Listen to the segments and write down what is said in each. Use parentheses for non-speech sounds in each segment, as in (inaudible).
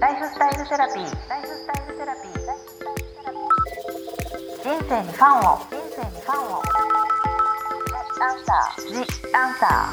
ライフスタイルセラピー。ライフスタイルセラピー。人生にファンを。人生にファンを。アンサー。ジアンサ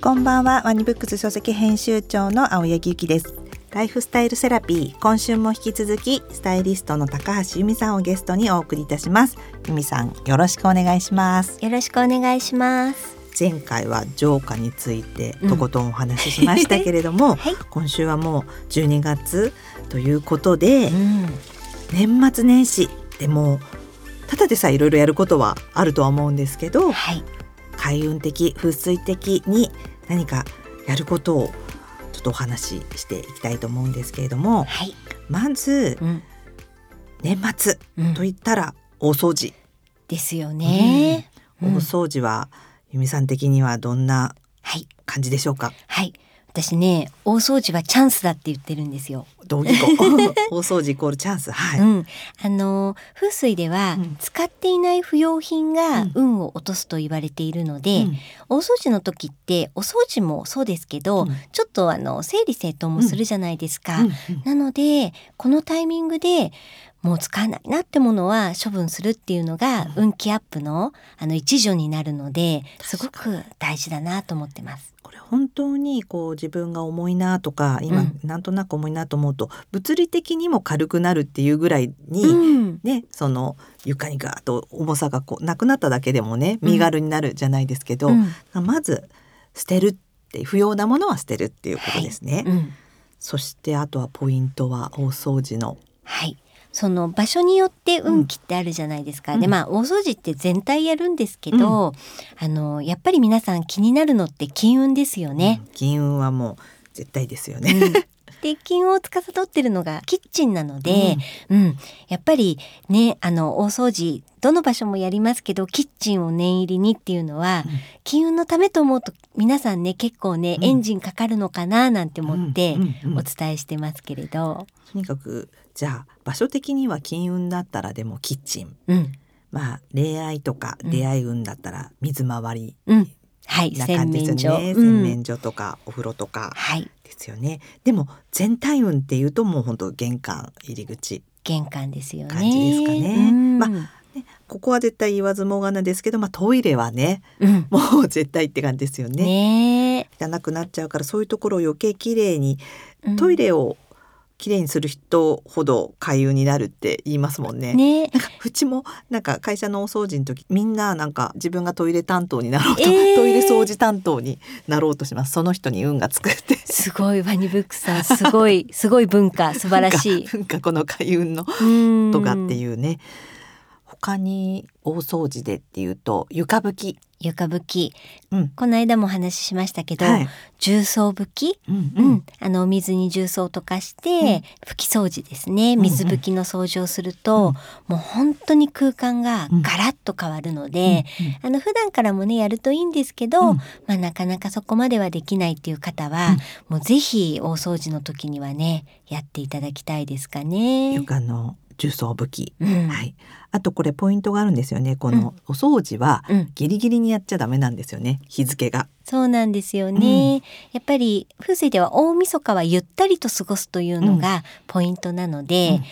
こんばんはワニブックス書籍編集長の青柳ゆきですライフスタイルセラピー今週も引き続きスタイリストの高橋由美さんをゲストにお送りいたします由美さんよろしくお願いしますよろしくお願いします前回は浄化についてとことんお話ししましたけれども、はい。今週はもう12月ということで、うん。年末年始でもただでさえいろいろやることはあるとは思うんですけどはい。開運的風水的に何かやることをちょっとお話ししていきたいと思うんですけれどもはい。まずうん。年末うん。といったら大掃除、ですよね、うん。大掃除は由美さん的にはどんなはい。感じでしょうか？はい。私ね大掃除はチャンスだって言ってるんですよ、同義語大掃除イコールチャンス？はい、うん。あの風水では、うん。使っていない不要品がうん。運を落とすと言われているので、うん。大掃除の時ってお掃除もそうですけど、うん。ちょっとあの整理整頓もするじゃないですか、うん。うん。なのでこのタイミングでもう使わないなってものは処分するっていうのがうん。運気アップのあの一助になるのですご確く大事だなと思ってます。これ本当にこう自分が重いなとか今、うん。なんとなく重いなと思うと物理的にも軽くなるっていうぐらいに、うん、ねその床にガーッと重さがこうなくなっただけでもね身軽になるじゃないですけど、うん。まず捨てるって不要なものは捨てるっていうことですね。うん。そしてあとはポイントは大掃除の。はい。その場所によって運気ってあるじゃないですか。うんでまあ大掃除って全体やるんですけど、あのやっぱり皆さん気になるのって金運ですよね。うん金運はもう絶対ですよね。うんで金運を司ってるのがキッチンなので、うん。やっぱりねあの大掃除どの場所もやりますけどキッチンを念入りにっていうのは、うん。金運のためと思うと皆さんね結構ね、うん。エンジンかかるのかななんて思ってうんうんうん。お伝えしてますけれど、とにかくじゃあ場所的には金運だったらでもキッチン。うん。まあ恋愛とかうん出会い運だったら水回りうん、はいな洗感じです面所、よね、うん。洗面所とかお風呂とか。はい。ですよね。でも全体運っていうともう本当玄関入り口。玄関ですよね。感じですかね。うん。まここは絶対言わずもがなですけどまあトイレはねうん。もう絶対って感じですよね。ね。汚くなっちゃうからそういうところを余計きれいにえトイレをきれいにする人ほど開運になるって言いますもんね。ね。なんかうちもなんか会社のお掃除の時みんななんか自分がトイレ担当になろうと、えー。トイレ掃除担当になろうとします。その人に運がつくって。すごいワニブックさんすごい (laughs) すごい文化素晴らしい。なんかこの開運のうん。とかっていうね。他に大掃除でっていうと床拭き、床拭き、うん。この間もお話ししましたけど、はい。重曹拭き、うんううん。ん、あのお水に重曹とかして、うん。拭き掃除ですね。ん水拭きの掃除をすると、うん。もう本当に空間がガラッと変わるので、あの普段からもねやるといいんですけど、うん。まあなかなかそこまではできないっていう方は、もうぜひ大掃除の時にはねやっていただきたいですかね。床の重曹拭き、うん。はい、あとこれポイントがあるんですよね。このお掃除はうん、ギリギリにやっちゃダメなんですよね。日付が。そうなんですよね、やっぱり風水では大晦日はゆったりと過ごすというのがポイントなので、うん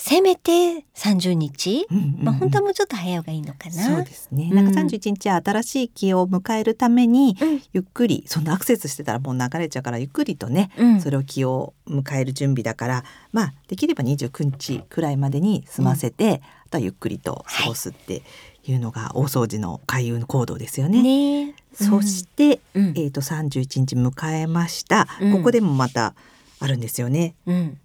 せめて30日、うんうんうん。まあ本当はもうちょっと早い方がいいのかな。そうですね。うん。なんか三十一日は新しい気を迎えるために、うん。ゆっくりそのアクセスしてたらもう流れちゃうからゆっくりとね、うん。それを気を迎える準備だから、まあできれば二十九日くらいまでに済ませて、あとはゆっくりと過ごすっていうのが大掃除の開運行動ですよね。ね。そして、うん。えっ、と三十一日迎えました、うん。ここでもまたあるんですよね。うん、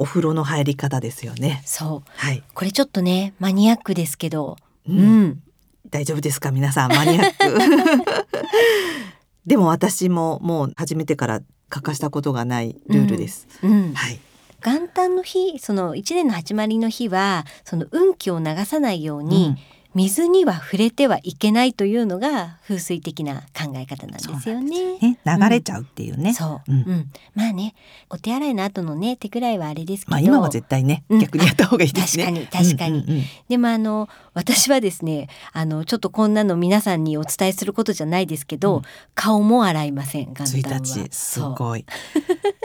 お風呂の入り方ですよね。そう。はい。これちょっとねマニアックですけど、ううん。ん大丈夫ですか？皆さんマニアック。(laughs) でも私ももう始めてから欠かしたことがないルールです、うん、はい。元旦の日その一年の始まりの日はその運気を流さないように、水には触れてはいけないというのが風水的な考え方なんですよね。ね。流れちゃうっていうね。そう、ううん。ん、まあね、お手洗いの後のね手くらいはあれですけど、まあ今は絶対ね、うん。逆にやった方がいいですね。確かに確かに。うんうんうん。でもあの私はですねあのちょっとこんなの皆さんにお伝えすることじゃないですけど、うん。顔も洗いません元旦は。1日すごい。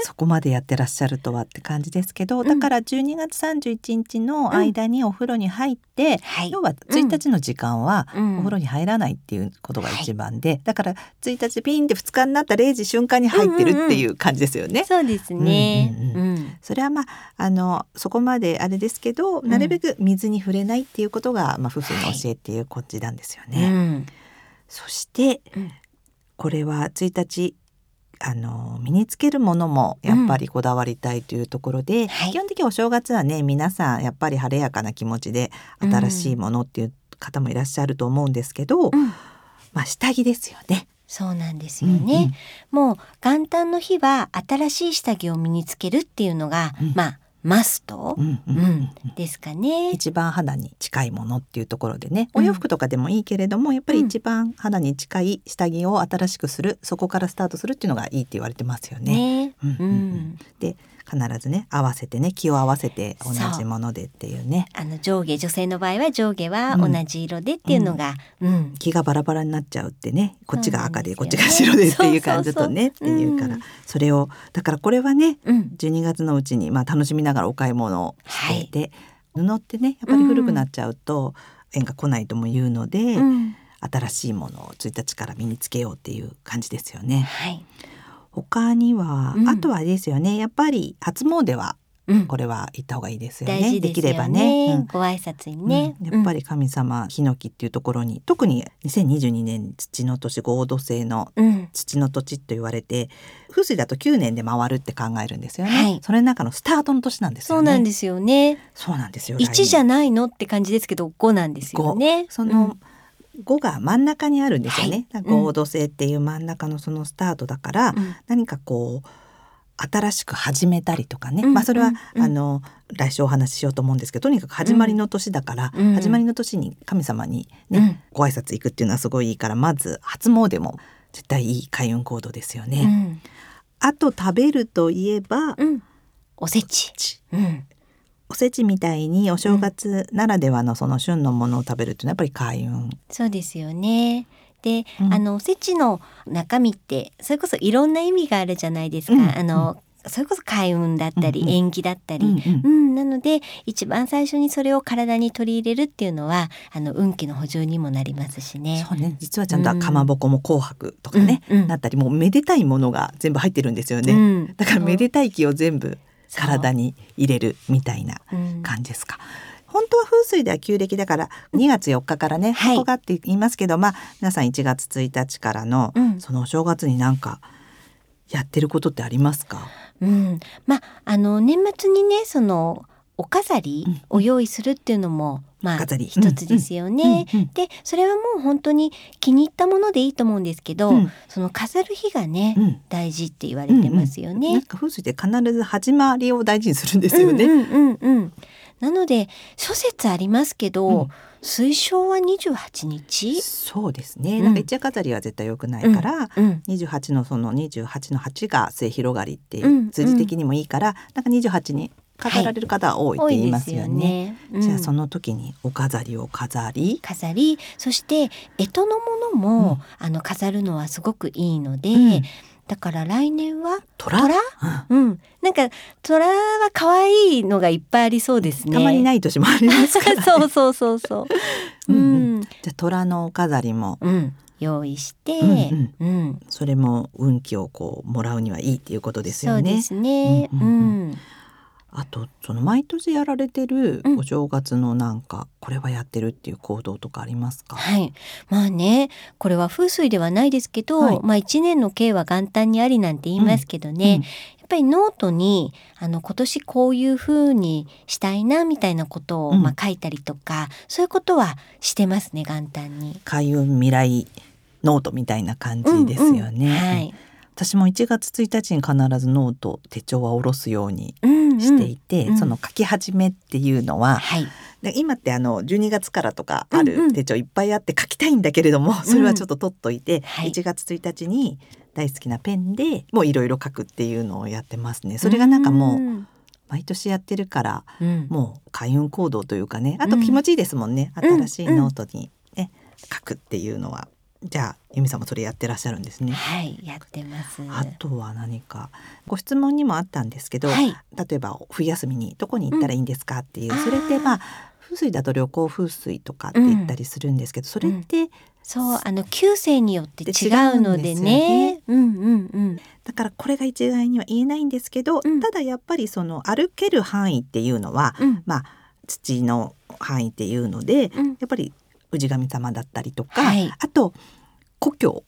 そこまでやってらっしゃるとはって感じですけどだから12月31日の間にお風呂に入って、はい。要は1日の時間はうん。お風呂に入らないっていうことが一番で、だから1日ピンって2日になった0時瞬間に入ってるっていう感じですよね。そうですね。うんうんうん。それはまああのそこまであれですけど、ん。なるべく水に触れないっていうことが、まあ、夫婦の教えっていうこっちなんですよね。うん。そして、うん。これは1日あの身につけるものもやっぱりこだわりたいというところで、はい。基本的にお正月はね皆さんやっぱり晴れやかな気持ちで新しいものっていう方もいらっしゃると思うんですけど、うんまあ下着ですよね。そうなんですよね。もう元旦の日は新しい下着を身につけるっていうのが、うんまあマスト、うんうんうんうんですかね。一番肌に近いものっていうところでね、うんお洋服とかでもいいけれどもやっぱり一番肌に近い下着を新しくするそこからスタートするっていうのがいいって言われてますよね。ね。うんううんうんで必ずね合わせてね気を合わせて同じものでっていうね。あの上下女性の場合は上下はうん。同じ色でっていうのが、うん。気がバラバラになっちゃうってねこっちが赤でこっちが白でっていう感じだとねっていうから。うん。それをだからこれはねうん。12月のうちにまあ楽しみながらお買い物をしてて、布ってねやっぱり古くなっちゃうと縁が来ないとも言うので、うん。新しいものを1日から身につけようっていう感じですよね。はい。他には、うん。あとはですよね。やっぱり初詣はうん。これは行った方がいいですよね。大事ですきればよね。ね。うん。ご挨拶にね。うん。やっぱり神様、ヒノキっていうところに特に2022年土の年合土星のうん、うん土の土地と言われて風水だと9年で回るって考えるんですよね、はい。それの中のスタートの年なんですよね。そうなんですよね。そうなんですよ。一じゃ来ないのって感じですけど五なんですよね。年その、5が真ん中にあるんですよね、はい。合土星っていう真ん中のそのスタートだから、うん。うん何かこう新しく始めたりとかね、うんまあそれは、うんうん。あの来週お話ししようと思うんですけどとにかく始まりの年だから、うん。始まりの年に神様にね、うん。ご挨拶行くっていうのはすごいいいからまず初詣も絶対いい開運行動ですよね。うん。あと食べるといえば、うん、おせち。うん、おせちみたいにお正月ならではのその旬のものを食べるっていうのはやっぱり開運。そうですよね。で、うん。あのおせちの中身ってそれこそいろんな意味があるじゃないですか。うん。あのそれこそ開運だったり、うんうん。縁起だったり。うんうん。うん、なので一番最初にそれを体に取り入れるっていうのはあの運気の補充にもなりますしね。そうね。実はちゃんとかまぼこも紅白とかね、うんうん。なったりもうめでたいものが全部入ってるんですよね、うん。だからめでたい気を全部体に入れるみたいなうん。感じですか。本当は風水では旧暦だから2月4日からね、はい。ここがって言いますけどまあ皆さん1月1日からの、うん。そのお正月になんかやってることってありますか、うん、まああの年末にねそのお飾りうんを用意するっていうのも、まあ飾り。一つですよね。うんうんでそれはもう本当に気に入ったものでいいと思うんですけど、うん。その飾る日がね、うん。大事って言われてますよなんね。か風水で必ず始まりを大事にするんですよね。うんうんうんうん。なので諸説ありますけど、うん。推奨は28日、そうですね。うん。なんか一夜飾りは絶対良くないから、うん、28のその28の8が末広がりっていう、うん数字的にもいいから、なんか28に飾られる方は多いって言いますよね。うんじゃあその時にお飾りを飾り、飾り。そして干支のものも、あの飾るのはすごくいいので、うん。だから来年は虎？虎？うん。うん、なんか虎は可愛いのがいっぱいありそうですね。たまにない年もありますから、ね。(laughs) そうそうそうそう。ううん。うん。ん、じゃあ虎のお飾りも。うん、用意して、うんうん、それも運気をこうもらうにはいいっていうことですよね。そうですね。ううんうん。うんん、あとその毎年やられてるうんお正月のなんか、これはやってるっていう行動とかありますか？はい。まあね、これは風水ではないですけど、はいまあ一年の計は元旦にありなんて言いますけどね、うんやっぱりノートにあの今年こういう風にしたいなみたいなことを、うんまあ書いたりとか、そういうことはしてますね元旦に。開運未来ノートみたいな感じですよね。うんうんはい。私も1月1日に必ずノート手帳は下ろすようにうんうんしていて、うん。その書き始めっていうのははい。で今ってあの12月からとかあうんうん。る手帳いっぱいあって書きたいんだけれども、それはちょっと取っといて、はい。1月1日に大好きなペンでもういろいろ書くっていうのをやってますね。それがなんかもううん。毎年やってるからうん。もう開運行動というかねあとうん。気持ちいいですもんね、うん。新しいノートに、ね書くっていうのはじゃあ由美さんもそれやってらっしゃるんですね。はいやってます。あとは何か。ご質問にもあったんですけど、はい。例えば冬休みにどこに行ったらいいんですかっていう、うん。それってまあ風水だと旅行風水とかって言ったりするんですけど、それってそうあの旧姓によって違うのでね。ね。うんうんうん。だからこれが一概には言えないんですけど、うん。ただやっぱりその歩ける範囲っていうのは、うん。まあ土の範囲っていうので、うん。やっぱり氏神様だったりとか、はい。あと故郷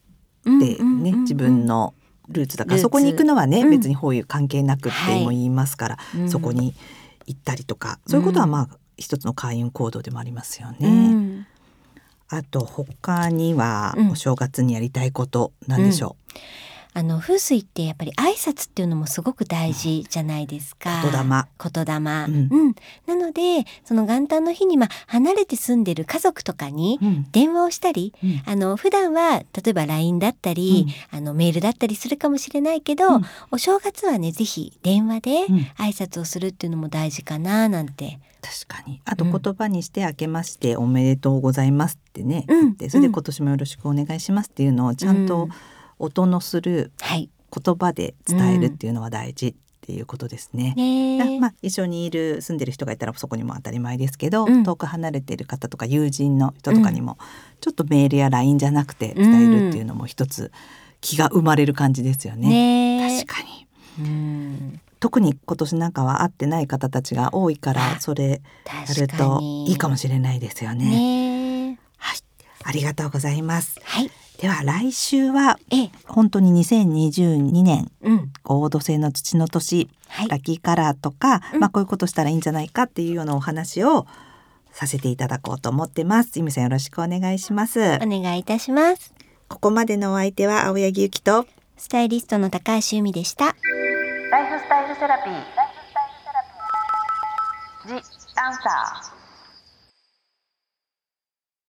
うんでね、うんうんうん。自分のルーツだからそこに行くのはね、うん。別にこういう関係なくっても言いますから、うん。そこに行ったりとかそういうことはまあ一つの開運行動でもありますよね。うん。あと他にはうん。お正月にやりたいことなんでしょあの風水ってやっぱり挨拶っていうのもすごく大事じゃないですか。言霊。言霊。ううん。ん。なのでその元旦の日にまあ離れて住んでる家族とかにう。うん。電話をしたり、うん。あの普段は例えば LINE だったり、あのメールだったりするかもしれないけど、うん。お正月はねぜひ電話でうん。挨拶をするっていうのも大事かななんて。確かに。あと言葉にして「明けましておめでとうございます」ってね、うん。それでうん。今年もよろしくお願いしますっていうのをちゃんうとん音のするはい。言葉で伝えるっていうのは大事っていうことですね。まあ、一緒にいる住んでる人がいたらそこにも当たり前ですけど、うん遠く離れている方とか友人の人とかにも、ちょっとメールや LINE じゃなくて伝えるっていうのも一つ気が生まれる感じですよね。ねえ。確かにうん。特に今年なんかは会ってない方たちが多いからあそれや確ると。いいかもしれないですよね。ねえ。はい、ありがとうございます。はい。では来週はええ。本当に2022年うん。合土星の土の年はい。ラッキーカラーとか、うんまあこういうことしたらいいんじゃないかっていうようなお話をさせていただこうと思ってます。ゆみさんよろしくお願いします。お願いいたします。ここまでのお相手は青柳ゆきとスタイリストの高橋由美でした。ライフスタイルセラピー。ライフスタイルセラピー。ジ・アンサー。